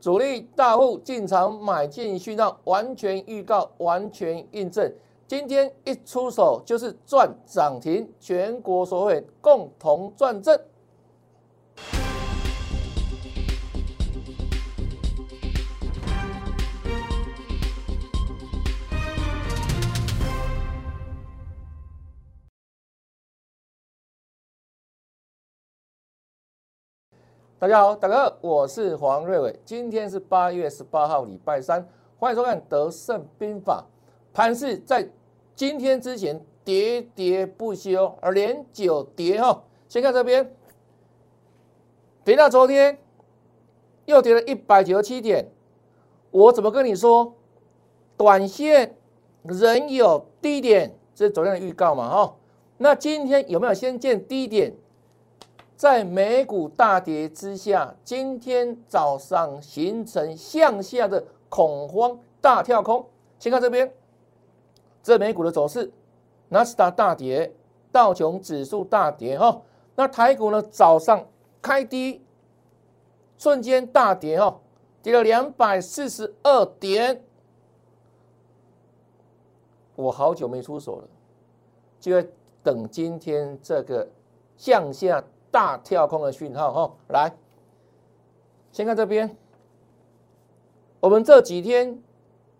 主力大户进场买进讯号，完全预告，完全印证。今天一出手就是赚涨停，全国所会共同赚正。大家好，大哥，我是黄瑞伟。今天是八月十八号，礼拜三，欢迎收看《德胜兵法》。盘市在今天之前喋喋不休，而连九跌哈。先看这边，跌到昨天又跌了一百九十七点。我怎么跟你说？短线仍有低点，这是昨天的预告嘛哈？那今天有没有先见低点？在美股大跌之下，今天早上形成向下的恐慌大跳空。先看这边，这美股的走势，纳斯达大跌，道琼指数大跌哈。那台股呢？早上开低，瞬间大跌哈，跌了两百四十二点。我好久没出手了，就要等今天这个向下。大跳空的讯号哈，来，先看这边，我们这几天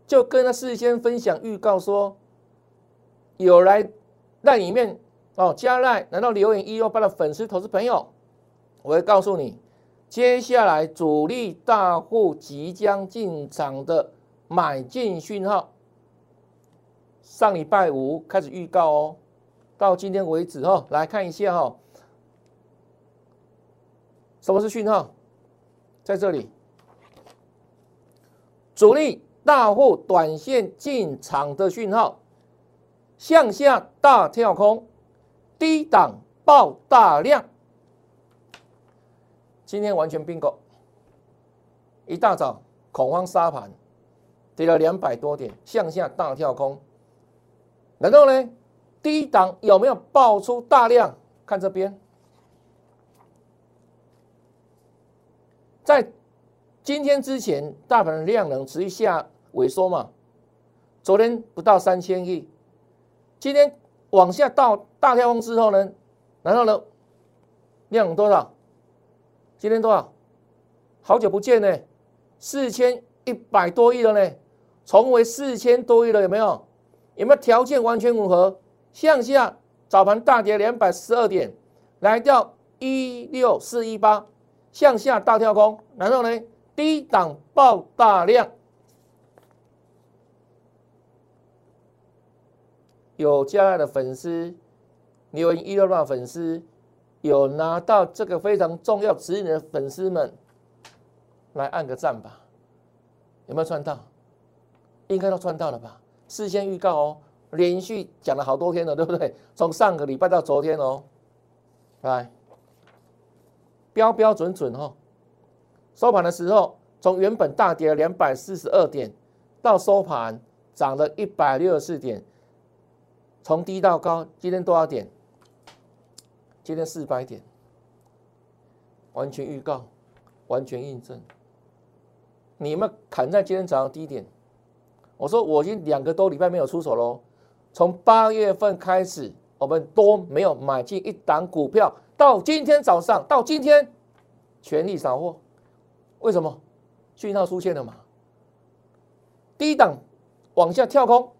就跟他事先分享预告说，有来在里面哦加赖，难道留言一六八的粉丝投资朋友，我会告诉你，接下来主力大户即将进场的买进讯号，上礼拜五开始预告哦，到今天为止哈，来看一下哈。什么是讯号？在这里，主力大户短线进场的讯号，向下大跳空，低档爆大量。今天完全并购，一大早恐慌杀盘，跌了两百多点，向下大跳空。然后呢，低档有没有爆出大量？看这边。在今天之前，大盘的量能持续下萎缩嘛？昨天不到三千亿，今天往下到大跳空之后呢？然后呢，量多少？今天多少？好久不见呢，四千一百多亿了呢，重回四千多亿了，有没有？有没有条件完全吻合？向下早盘大跌两百十二点，来到一六四一八。向下大跳空，然后呢，低档爆大量，有加爱的粉丝，留言一六八粉丝，有拿到这个非常重要指引的粉丝们，来按个赞吧，有没有赚到？应该都赚到了吧？事先预告哦，连续讲了好多天了，对不对？从上个礼拜到昨天哦，来。标标准准哈，收盘的时候从原本大跌两百四十二点，到收盘涨了一百六十四点，从低到高，今天多少点？今天四百点，完全预告，完全印证。你们砍在今天早上低点，我说我已经两个多礼拜没有出手喽，从八月份开始，我们都没有买进一档股票。到今天早上，到今天全力扫货，为什么？讯号出现了嘛？低档往下跳空，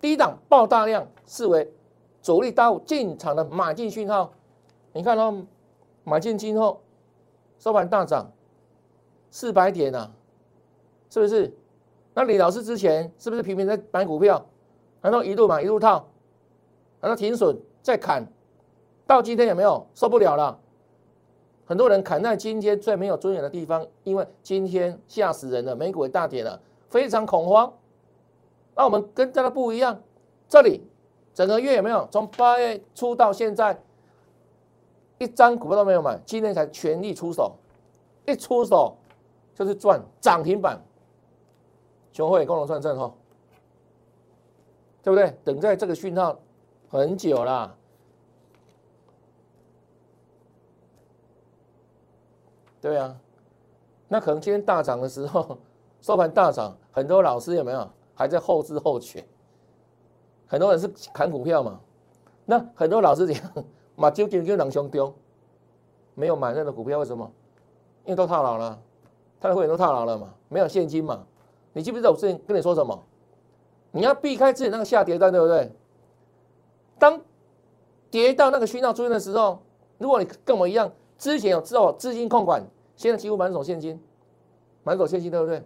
低档爆大量，视为主力大户进场的买进讯号。你看到买进今后收盘大涨四百点啊，是不是？那李老师之前是不是频频在买股票？然后一路买一路套，然后停损再砍。到今天有没有受不了了？很多人砍在今天最没有尊严的地方，因为今天吓死人了，美股大跌了，非常恐慌。那我们跟大家不一样，这里整个月有没有从八月初到现在一张股票都没有买，今天才全力出手，一出手就是赚涨停板，熊会共同赚正哈，对不对？等在这个讯号很久啦。对啊，那可能今天大涨的时候，收盘大涨，很多老师有没有还在后知后觉？很多人是砍股票嘛，那很多老师讲，马究竟就两兄丢，没有买那个股票，为什么？因为都套牢了，他的会员都套牢了嘛，没有现金嘛。你记不记得我之前跟你说什么？你要避开自己那个下跌段，对不对？当跌到那个讯号出现的时候，如果你跟我一样，之前有知道资金控管，现在几乎满手现金，满手现金，对不对？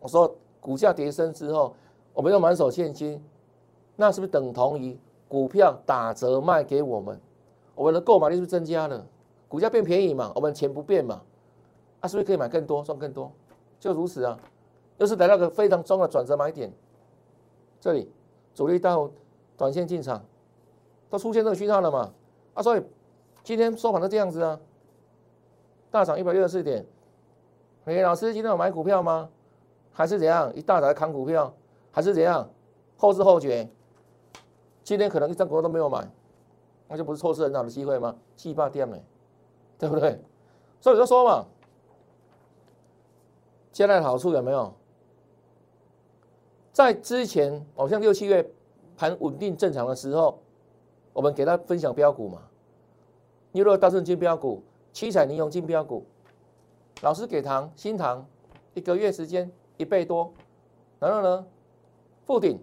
我说股价跌升之后，我们用满手现金，那是不是等同于股票打折卖给我们？我们的购买力是不是增加了？股价变便宜嘛，我们钱不变嘛，啊，是不是可以买更多，赚更多？就如此啊，又是来到个非常重要的转折买点，这里主力到短线进场。都出现这个讯号了嘛？啊，所以今天收盘都这样子啊，大涨一百六十四点。哎，老师今天有买股票吗？还是怎样？一大早砍股票，还是怎样？后知后觉，今天可能一张股票都没有买，那就不是错失很好的机会吗？气霸店嘞，对不对？所以就说嘛，现在的好处有没有？在之前，好像六七月盘稳定正常的时候。我们给他分享标股嘛，你如果大顺金标股、七彩尼龙金标股，老师给糖新糖，一个月时间一倍多，然后呢，复顶，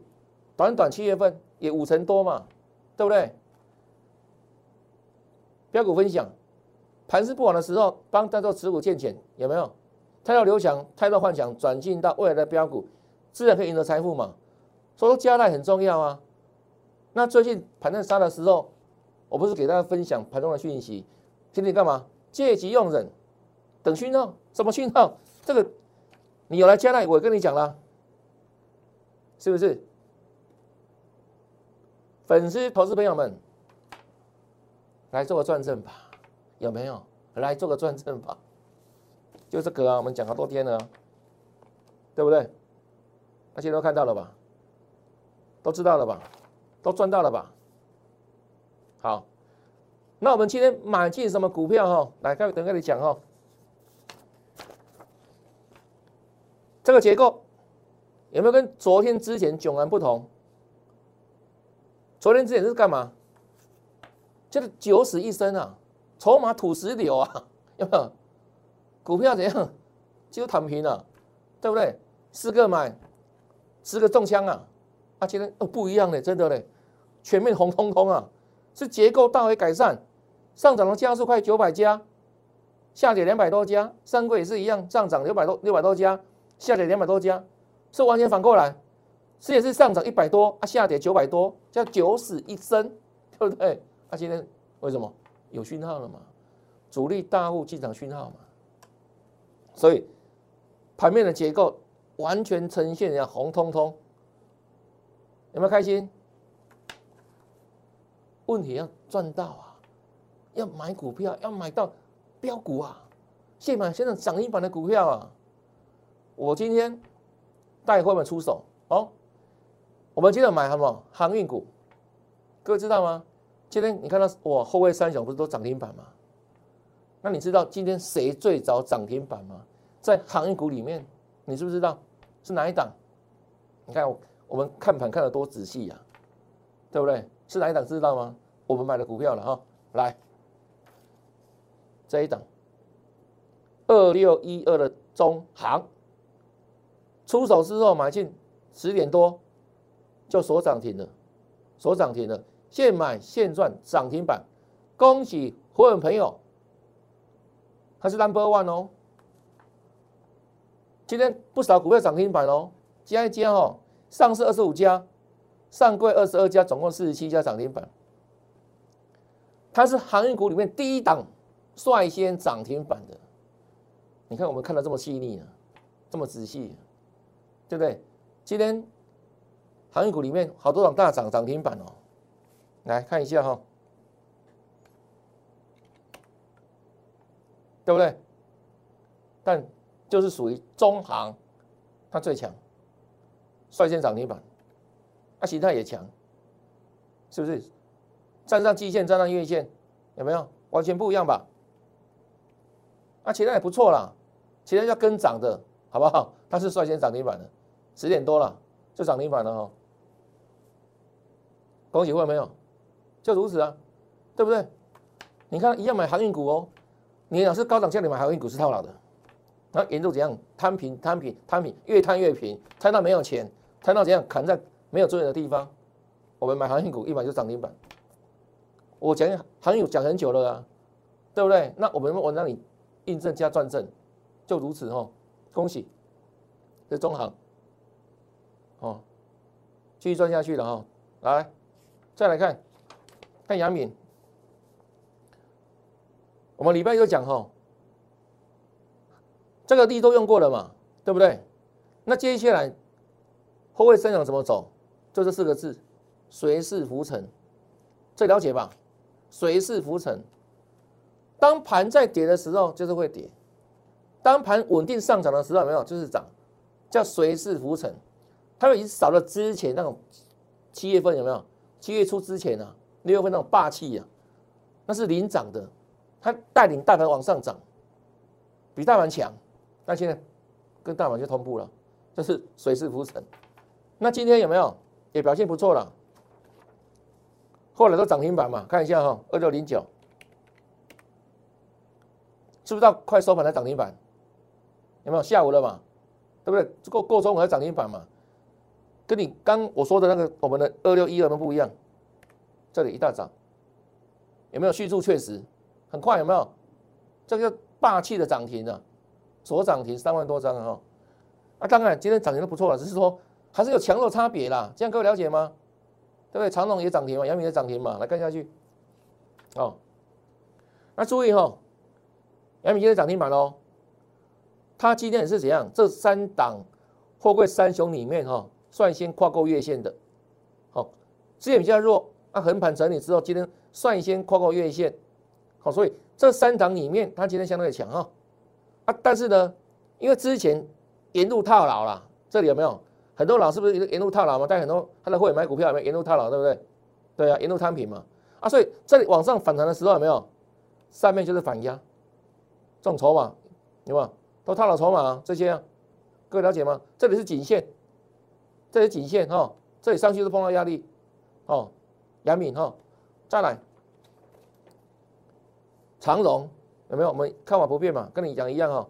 短短七月份也五成多嘛，对不对？标股分享，盘势不好的时候帮大家持股见钱，有没有？太到刘强，太到幻想，转进到未来的标股，自然可以赢得财富嘛。所以说加代很重要啊。那最近盘在杀的时候，我不是给大家分享盘中的讯息，今天干嘛？借机用人，等讯号，什么讯号？这个你有来加来，我跟你讲了，是不是？粉丝、投资朋友们，来做个转正吧，有没有？来做个转正吧，就这个啊，我们讲好多天了，对不对？大家都看到了吧？都知道了吧？都赚到了吧？好，那我们今天买进什么股票哈？来，等跟你讲哈。这个结构有没有跟昨天之前迥然不同？昨天之前是干嘛？就是九死一生啊，筹码土石流啊，有没有？股票怎样？就躺平了，对不对？四个买，四个中枪啊！啊，今天哦不一样嘞，真的嘞，全面红彤彤啊，是结构大为改善，上涨的家数快九百家，下跌两百多家，三个也是一样，上涨六百多六百多家，下跌两百多家，是完全反过来，是也是上涨一百多啊，下跌九百多，叫九死一生，对不对？啊，今天为什么有讯号了嘛？主力大户进场讯号嘛，所以盘面的结构完全呈现一下红彤彤。有没有开心？问题要赚到啊，要买股票，要买到标股啊，现买现在涨停板的股票啊。我今天带会们出手哦。我们今天买什么航运股？各位知道吗？今天你看到哇，后卫三雄不是都涨停板吗？那你知道今天谁最早涨停板吗？在航运股里面，你知不知道是哪一档？你看我。我们看盘看得多仔细呀，对不对？是哪一档知道吗？我们买的股票了哈，来这一档二六一二的中行，出手之后买进十点多就锁涨停了，锁涨停了，现买现赚涨停板，恭喜会员朋友，他是 number one 哦，今天不少股票涨停板哦，加一加哦。上市二十五家，上柜二十二家，总共四十七家涨停板。它是航运股里面第一档率先涨停板的。你看我们看的这么细腻呢，这么仔细，对不对？今天航运股里面好多档大涨涨停板哦，来看一下哈，对不对？但就是属于中行，它最强。率先涨停板，啊，形态也强，是不是？站上季线，站上月线，有没有？完全不一样吧？啊，其他也不错啦。其他要跟涨的，好不好？它是率先涨停板的，十点多了就涨停板了哈。恭喜会没有？就如此啊，对不对？你看一样买航运股哦，你老是高涨叫你买航运股是套牢的，那严重怎样摊平摊平摊平，越摊越平，摊到没有钱，摊到怎样砍在没有尊严的地方，我们买航运股一买就涨停板。我讲航运讲很久了啊，对不对？那我们我让你印证加转正，就如此哦，恭喜，这中行，哦，继续赚下去了哈，来。再来看，看杨敏，我们礼拜一讲哈，这个地都用过了嘛，对不对？那接下来后位生长怎么走？就这四个字：随势浮沉。这了解吧？随势浮沉。当盘在跌的时候，就是会跌；当盘稳定上涨的时候，没有就是涨，叫随势浮沉。它已经少了之前那种七月份有没有？七月初之前啊，六月份那种霸气呀，那是领涨的，它带领大盘往上涨，比大盘强。那现在跟大盘就同步了，这是随势浮沉。那今天有没有也表现不错了？后来都涨停板嘛，看一下哈，二六零九，是不是到快收盘才涨停板？有没有下午了嘛？对不对？够够中午才涨停板嘛？跟你刚我说的那个我们的二六一二们不一样，这里一大涨，有没有续注？确实很快，有没有？这个霸气的涨停啊，左涨停三万多张啊！啊，当然今天涨停都不错了，只是说还是有强弱差别啦。这样各位了解吗？对不对？长隆也涨停嘛，阳明也涨停嘛，来看下去。哦，那注意哈，阳明今天涨停板喽，它今天是怎样？这三档货柜三雄里面哈。率先跨过月线的，好，之前比较弱，那横盘整理之后，今天率先跨过月线，好，所以这三档里面，它今天相对强哈，啊，但是呢，因为之前沿路套牢了，这里有没有很多老师不是沿路套牢吗？但很多他的会买股票有没沿路套牢，对不对？对啊，沿路摊平嘛，啊，所以这里往上反弹的时候有没有？上面就是反压，这种筹码有没有？都套牢筹码这些啊，各位了解吗？这里是颈线。这是颈线哈，这里上去是碰到压力，哦，阳敏哈，再来长荣有没有？我们看法不变嘛，跟你讲一样哈，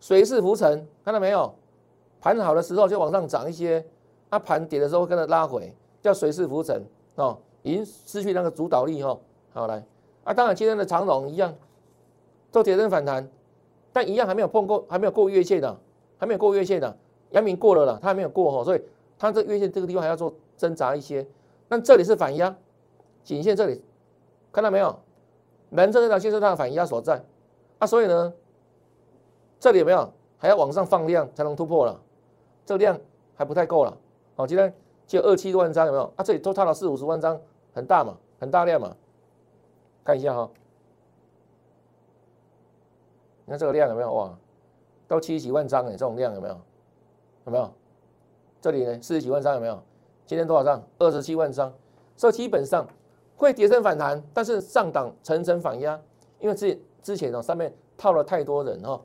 水势浮沉，看到没有？盘好的时候就往上涨一些，啊，盘跌的时候跟着拉回，叫水势浮沉哦，已经失去那个主导力哈。好来，啊，当然今天的长龙一样，做跌升反弹，但一样还没有碰过，还没有过月线的，还没有过月线的，阳明过了了，它还没有过哈，所以。它这月线这个地方还要做挣扎一些，那这里是反压，颈线这里看到没有？蓝色这条线是它的反压所在，啊，所以呢，这里有没有还要往上放量才能突破了？这个量还不太够了，好，今天就二七多万张有没有？啊，这里都差了四五十万张，很大嘛，很大量嘛，看一下哈，你看这个量有没有？哇，到七十几万张哎，这种量有没有？有没有？这里呢，四十几万张有没有？今天多少张？二十七万张。所以基本上会跌升反弹，但是上档层层反压，因为之之前哦上面套了太多人哈，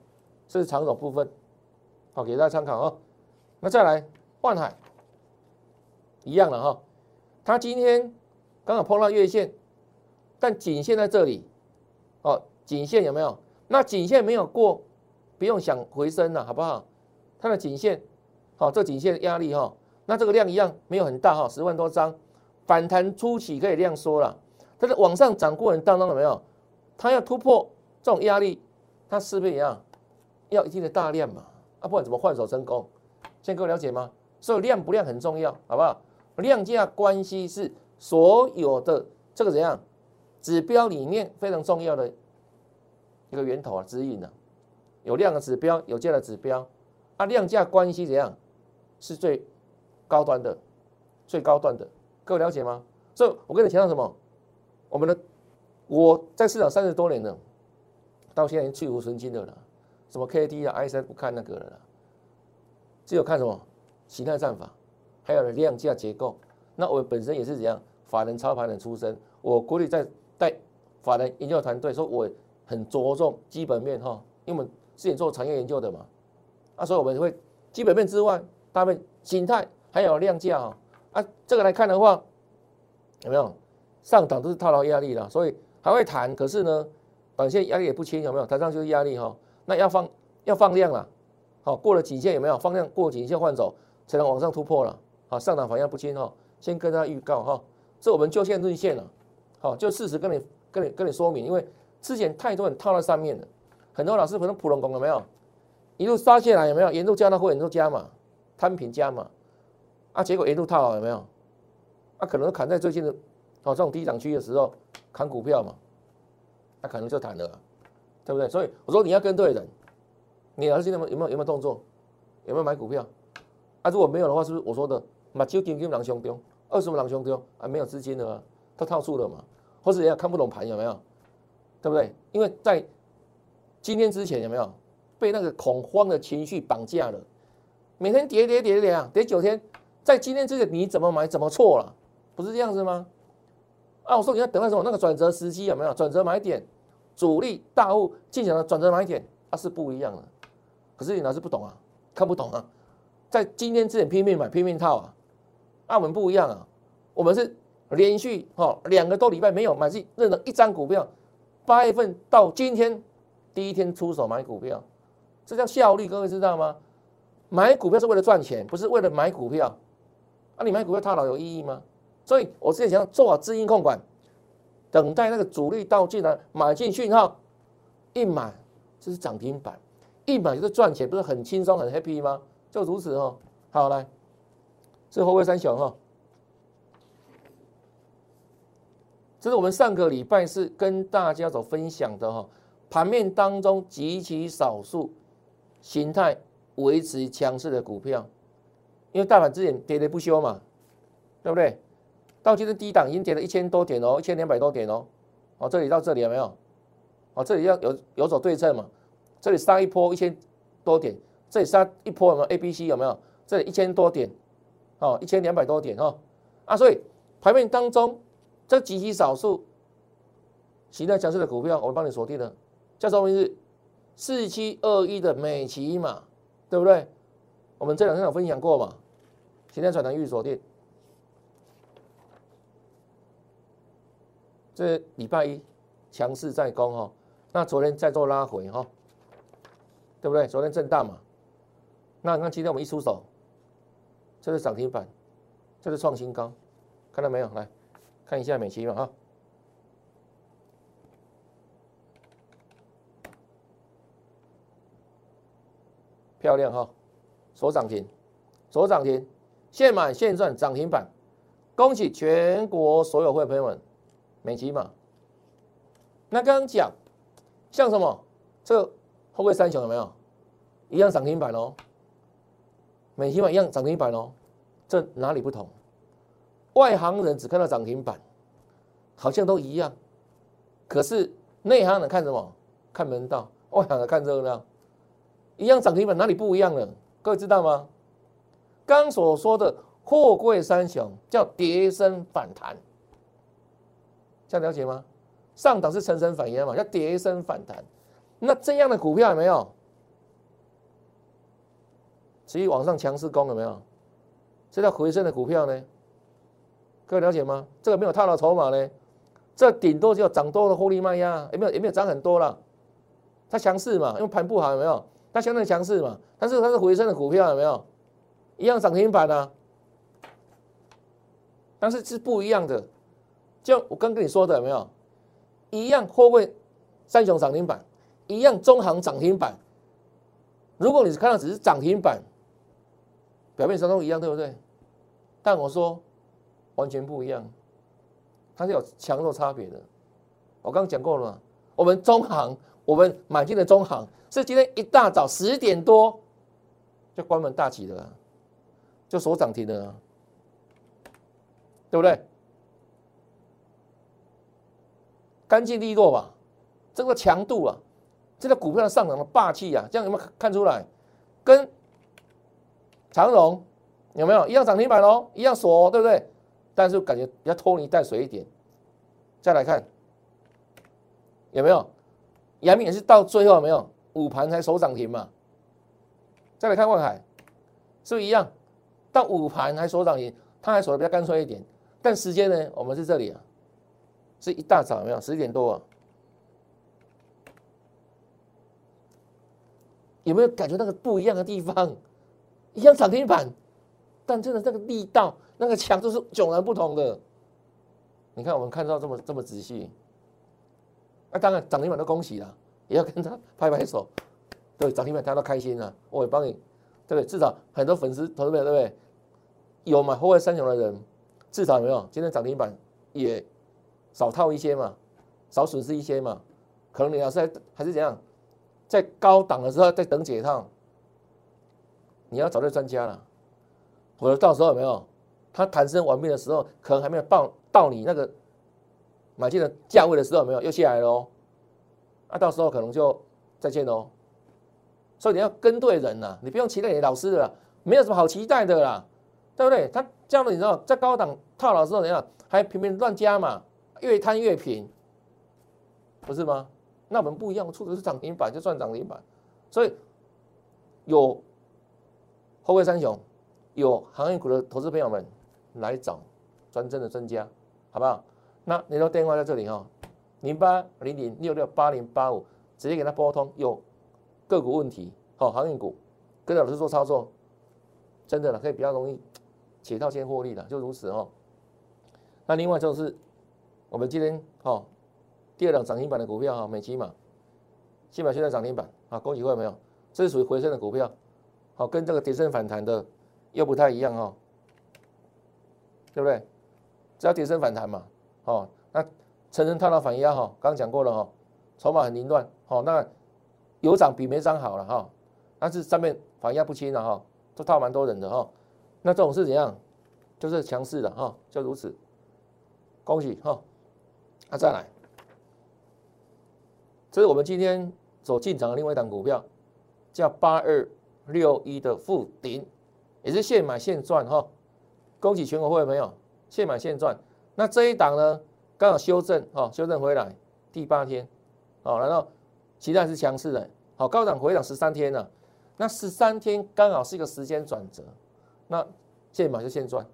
这是长手部分，好给大家参考啊。那再来万海，一样的哈，它今天刚好碰到月线，但颈线在这里，哦，颈线有没有？那颈线没有过，不用想回升了，好不好？它的颈线。好，这颈线压力哈，那这个量一样没有很大哈，十万多张，反弹初期可以量缩了，但是往上涨过程当中有没有？它要突破这种压力，它是不是一样？要一定的大量嘛？啊，不管怎么换手成功，现在各位了解吗？所以量不量很重要，好不好？量价关系是所有的这个怎样指标里面非常重要的一个源头啊，指引呢，有量的指标，有价的指标，啊，量价关系怎样？是最高端的，最高端的，各位了解吗？所以我跟你强调什么？我们的我在市场三十多年了，到现在已经去无存金的了。什么 K D 啊、I S 不看那个了，只有看什么形态战法，还有量价结构。那我本身也是怎样法人操盘人出身，我过去在带法人研究团队，说我很着重基本面哈，因为我们是你做产业研究的嘛？啊，所以我们会基本面之外，搭配形态还有量价啊，啊，这个来看的话，有没有上涨都是套牢压力了，所以还会弹，可是呢，短线压力也不轻，有没有？弹上就是压力哈，那要放要放量了，好，过了颈线有没有？放量过颈线换走，才能往上突破了，好，上档反应不清哈，先跟大家预告哈，这我们就线论线了，好，就事实跟你跟你跟你说明，因为之前太多人套在上面了，很多老师可能普通工有没有？一路杀下来有没有？沿路加到会沿路加嘛，摊平加嘛，啊，结果沿路套牢有没有？啊，可能砍在最近的哦这种低档区的时候砍股票嘛，那可能就谈了，对不对？所以我说你要跟对人，你儿子现在有没有有没有动作？有没有买股票？啊，如果没有的话，是不是我说的马就金金狼兄丢，二十五狼兄丢啊？没有资金的嘛，他套住了嘛，或者人家看不懂盘有没有？对不对？因为在今天之前有没有？被那个恐慌的情绪绑架了，每天跌跌跌跌啊，跌九天，在今天这个你怎么买怎么错了，不是这样子吗？啊，我说你要等那什么那个转折时机有没有转折买点，主力大户进场的转折买点，它是不一样的。可是你老是不懂啊，看不懂啊，在今天之前拼命买拼命套啊，啊我们不一样啊，我们是连续哈两个多礼拜没有买进任何一张股票，八月份到今天第一天出手买股票。这叫效率，各位知道吗？买股票是为了赚钱，不是为了买股票。啊，你买股票套牢有意义吗？所以我之前想做好资金控管，等待那个主力到进来买进讯号，一买这是涨停板，一买就是赚钱，不是很轻松很 happy 吗？就如此哦。好来，是后卫三雄哈，这是我们上个礼拜是跟大家所分享的哈，盘面当中极其少数。形态维持强势的股票，因为大盘之前跌跌不休嘛，对不对？到今天低档已经跌了一千多点哦，一千两百多点哦。哦，这里到这里有没有？哦，这里要有有所对称嘛？这里杀一波一千多点，这里杀一波有没有？A、B、C 有没有？这里一千多点，哦，一千两百多点哦。啊，所以盘面当中这极其少数形态强势的股票，我帮你锁定了，叫什么名字？四七二一的美琪嘛，对不对？我们这两天有分享过嘛？形态转成预锁定，这礼拜一强势在攻哈，那昨天再做拉回哈，对不对？昨天震荡嘛，那你看今天我们一出手，这是涨停板，这是创新高，看到没有？来看一下美琪嘛哈。漂亮哈，所涨停，所涨停，现买现赚涨停板，恭喜全国所有会朋友们，美琪嘛。那刚刚讲，像什么，这后会三雄有没有？一样涨停板哦，美琪嘛一样涨停板哦，这哪里不同？外行人只看到涨停板，好像都一样，可是内行人看什么？看门道，外行人看热闹。一样涨停板哪里不一样了？各位知道吗？刚所说的货柜三雄叫跌升反弹，这样了解吗？上档是层层反压嘛，叫跌升反弹。那这样的股票有没有？持续往上强势攻有没有？这叫回升的股票呢？各位了解吗？这个没有套牢筹码呢，这顶多就涨多的获利卖压，有没有？有没有涨很多了？它强势嘛，因为盘不好有没有？它相对强势嘛，但是它是回升的股票，有没有？一样涨停板啊，但是是不一样的。就我刚跟你说的，有没有？一样货柜三雄涨停板，一样中行涨停板。如果你看到只是涨停板，表面上都一样，对不对？但我说完全不一样，它是有强弱差别的。我刚刚讲过了嘛，我们中行。我们买进的中行是今天一大早十点多就关门大吉的，就锁涨停的，对不对？干净利落吧，这个强度啊，这个股票的上涨的霸气啊，这样有没有看出来？跟长荣有没有一样涨停板哦，一样锁，对不对？但是感觉比较拖泥带水一点。再来看有没有？阳明也是到最后没有午盘才收涨停嘛。再来看万海，是不是一样？到午盘还收涨停，它还守的比较干脆一点。但时间呢？我们是这里啊，是一大早有没有？十点多啊，有没有感觉那个不一样的地方？一样涨停板，但真的那个力道、那个强度是迥然不同的。你看，我们看到这么这么仔细，那当然涨停板都恭喜了，也要跟他拍拍手。对，涨停板大家都开心了，我也帮你，对不对？至少很多粉丝投资者，对不对？有买后卫三雄的人，至少有没有？今天涨停板也少套一些嘛，少损失一些嘛。可能你要是还是怎样，在高档的时候在等解套，你要找对专家了。或者到时候有没有？它弹升完毕的时候，可能还没有到到你那个买进的价位的时候，没有又下来喽？啊，到时候可能就再见喽。所以你要跟对人呐，你不用期待你老师的，没有什么好期待的啦，对不对？他这样的你知道，在高档套牢之后怎样，还拼命乱加嘛，越摊越平，不是吗？那我们不一样，出的是涨停板就赚涨停板，所以有后卫三雄，有行业股的投资朋友们来找专正的专家，好不好？那你的电话在这里哈，零八零零六六八零八五，直接给他拨通，有。个股问题，好，航运股跟着老师做操作，真的了，可以比较容易且套先获利的，就如此哦。那另外就是我们今天哦，第二档涨停板的股票哈，美基嘛，基本现在涨停板啊，恭喜各位没有？这是属于回升的股票，好，跟这个跌升反弹的又不太一样哈，对不对？只要跌升反弹嘛，哦，那层层套牢反压哈，刚刚讲过了哈，筹码很凌乱，好，那。有涨比没涨好了哈，但是上面反压不清了哈，都套蛮多人的哈。那这种是怎样？就是强势的哈，就如此。恭喜哈！那再来，这是我们今天所进场的另外一档股票，叫八二六一的富鼎，也是现买现赚哈。恭喜全国会员朋友，现买现赚。那这一档呢，刚好修正哈，修正回来第八天，哦，然后。期待是强势的，好，高档回档十三天了，那十三天刚好是一个时间转折，那现买就现赚，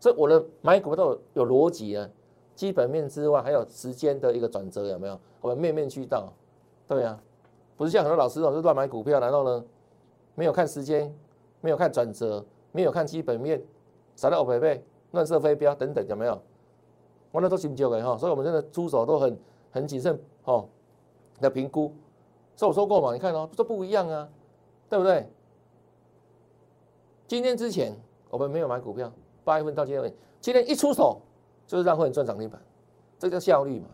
所以我的买股都有有逻辑啊，基本面之外还有时间的一个转折有没有？我们面面俱到，对啊，不是像很多老师老是乱买股票，然后呢没有看时间，没有看转折，没有看基本面，傻到北北乱射飞镖等等有没有？我那都心焦的哈，所以我们真的出手都很很谨慎哦的评估。所以我说过嘛，你看哦，这不一样啊，对不对？今天之前我们没有买股票，八月份到今天，今天一出手就是让会员赚涨停板，这叫效率嘛，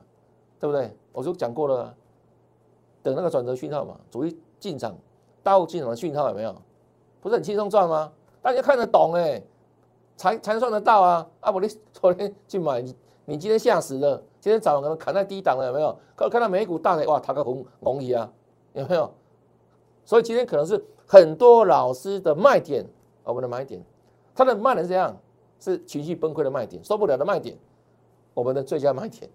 对不对？我就讲过了，等那个转折讯号嘛，主力进场、大户进场的讯号有没有？不是很轻松赚吗？大家看得懂哎，才才算得到啊！啊，不，你 昨天去买，你今天吓死了，今天早上可能砍在低档了，有没有？可看到美股大跌，哇，它个红红旗啊！有没有？所以今天可能是很多老师的卖点，我们的买点，他的卖点是这样，是情绪崩溃的卖点，受不了的卖点，我们的最佳卖点，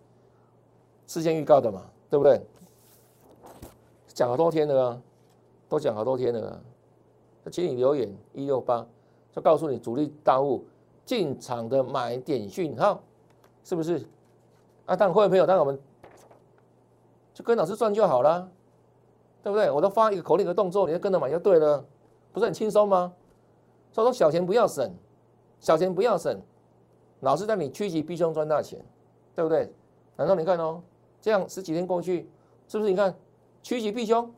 事先预告的嘛，对不对？讲好多天了啊，都讲好多天了啊，请你留言一六八，就告诉你主力大户进场的买点讯号，是不是？啊，当会员朋友，当我们就跟老师赚就好了。对不对？我都发一个口令的动作，你就跟着买就对了，不是很轻松吗？所以说小钱不要省，小钱不要省，老是让你趋吉避凶赚大钱，对不对？难道你看哦，这样十几天过去，是不是？你看趋吉避凶，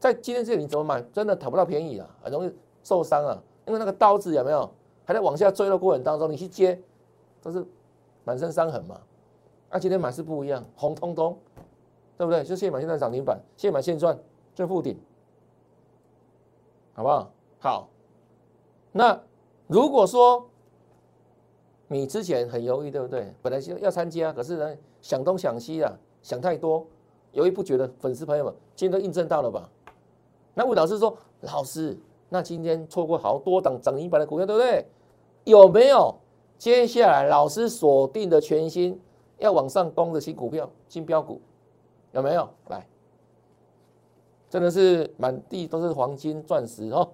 在今天这里你怎么买？真的讨不到便宜啊，很容易受伤啊，因为那个刀子有没有还在往下坠的过程当中，你去接都是满身伤痕嘛。那今天买是不一样，红彤彤。对不对？就现买现在涨停板，现买现赚，最附顶，好不好？好。那如果说你之前很犹豫，对不对？本来就要参加，可是呢想东想西啊，想太多，犹豫不决的粉丝朋友们，今天都印证到了吧？那魏老师说，老师，那今天错过好多档涨停板的股票，对不对？有没有接下来老师锁定的全新要往上攻的新股票、新标股？有没有来？真的是满地都是黄金钻石哦。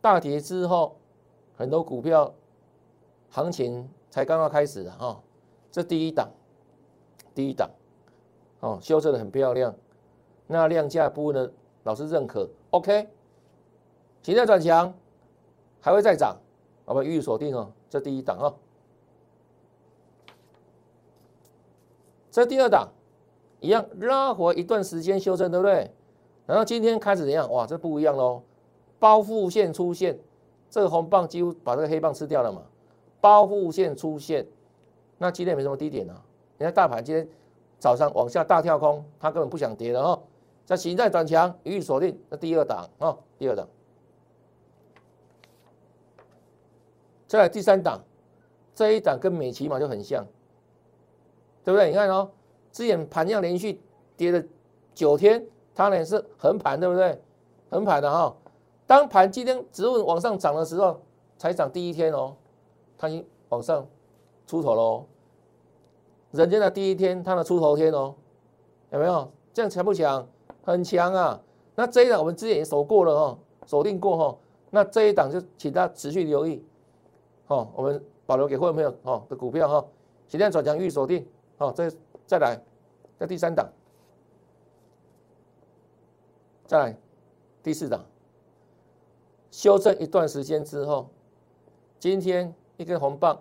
大跌之后，很多股票行情才刚刚开始的哈，这第一档，第一档，哦，修正的很漂亮。那量价部分呢，老师认可，OK。形态转强，还会再涨，我们预锁定哦，这第一档哦。这第二档一样拉回一段时间修正，对不对？然后今天开始怎样？哇，这不一样喽！包覆线出现，这个红棒几乎把这个黑棒吃掉了嘛。包覆线出现，那今天没什么低点啊。你看大盘今天早上往下大跳空，它根本不想跌了哦。在形态转强，予以锁定。那第二档啊，第二档，再来第三档，这一档跟美琪嘛就很像。对不对？你看哦，之前盘量连续跌了九天，它呢是横盘，对不对？横盘的哈。当盘今天指数往上涨的时候，才涨第一天哦，它已经往上出头喽。人家的第一天，它的出头天哦，有没有？这样强不强？很强啊。那这一档我们之前也守过了哦，锁定过哈。那这一档就请大家持续留意，哦，我们保留给会员朋友哦的股票哈，现在转强预锁定。好，再再来，在第三档，再来第四档，修正一段时间之后，今天一根红棒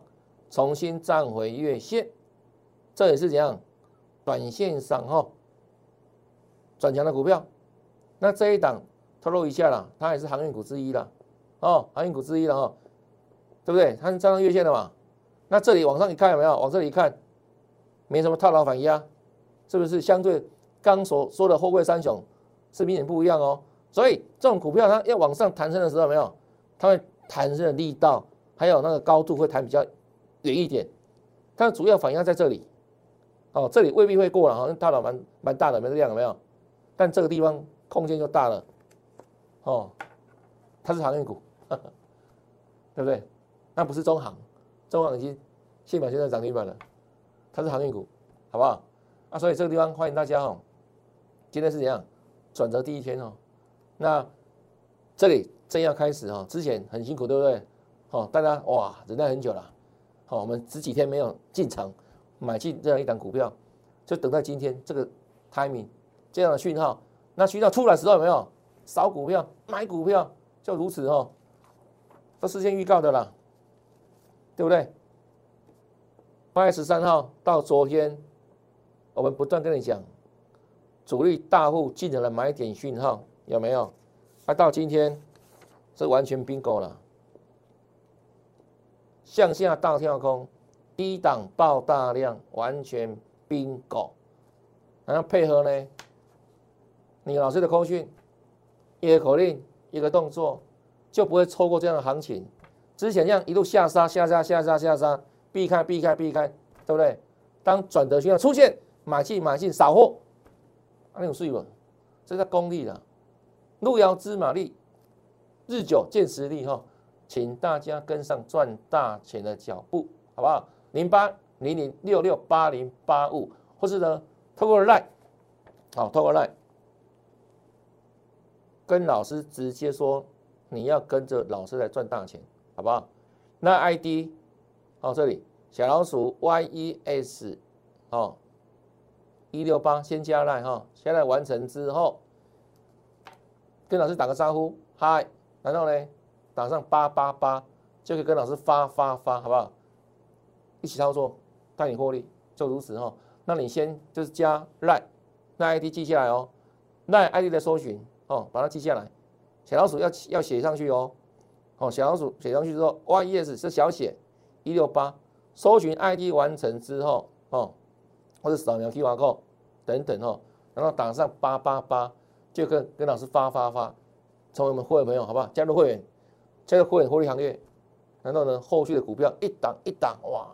重新站回月线，这也是怎样？短线上哈转强的股票，那这一档透露一下啦，它也是航运股之一啦，哦，航运股之一了哈，对不对？它是站上月线的嘛？那这里往上一看有没有？往这里一看。没什么套牢反压，是不是相对刚所说的货柜三雄是明显不一样哦？所以这种股票它要往上弹升的时候，没有，它会弹升的力道还有那个高度会弹比较远一点，它的主要反压在这里，哦，这里未必会过了，好像套牢蛮蛮大的，没这样有没有？但这个地方空间就大了，哦，它是航运股，对不对？那不是中航，中航已经现板现在涨停板了。它是航运股，好不好？啊，所以这个地方欢迎大家哦。今天是怎样转折第一天哦？那这里正要开始哦，之前很辛苦，对不对？哦，大家哇，忍耐很久了。好，我们十几天没有进场买进这样一档股票，就等待今天这个 timing 这样的讯号。那讯号出来时候有没有扫股票、买股票？就如此哦，都事先预告的啦，对不对？八月十三号到昨天，我们不断跟你讲，主力大户进场的买点讯号有没有？啊，到今天是完全变卦了，向下大跳空，低档爆大量，完全 bingo。然后配合呢，你老师的口讯，一个口令，一个动作，就不会错过这样的行情。之前这样一路下杀、下杀、下杀、下杀。避开，避开，避开，对不对？当转折讯号出现，买进，买进，扫货，啊那有税不？这叫功力了。路遥知马力，日久见实力哈。请大家跟上赚大钱的脚步，好不好？零八零零六六八零八五，或是呢，透过 Line，好，透过 Line，跟老师直接说，你要跟着老师来赚大钱，好不好？那 ID。哦，这里小老鼠 Y E S，哦，一六八先加来哈，加来完成之后，跟老师打个招呼，嗨，然后呢，打上八八八，就可以跟老师发发发，好不好？一起操作，带你获利，就如此哈。那你先就是加赖，那 ID 记下来哦，赖 ID 的搜寻哦，把它记下来，小老鼠要要写上去哦，哦，小老鼠写上去之后，Y E S 是小写。一六八，搜寻 ID 完成之后，哦，或者扫描 QR code 等等哦，然后打上八八八，就跟跟老师发发发，成为我们会员朋友，好不好？加入会员，加入会员获利行列，然后呢，后续的股票一档一档，哇，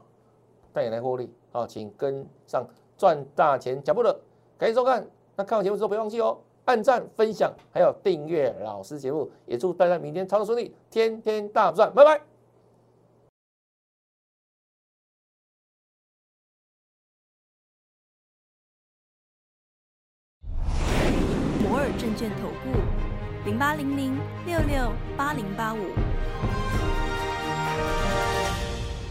带你来获利啊，请跟上赚大钱脚步的，感谢收看。那看完节目之后，别忘记哦，按赞、分享，还有订阅老师节目，也祝大家明天操作顺利，天天大赚，拜拜。摩尔证券投顾零八零零六六八零八五。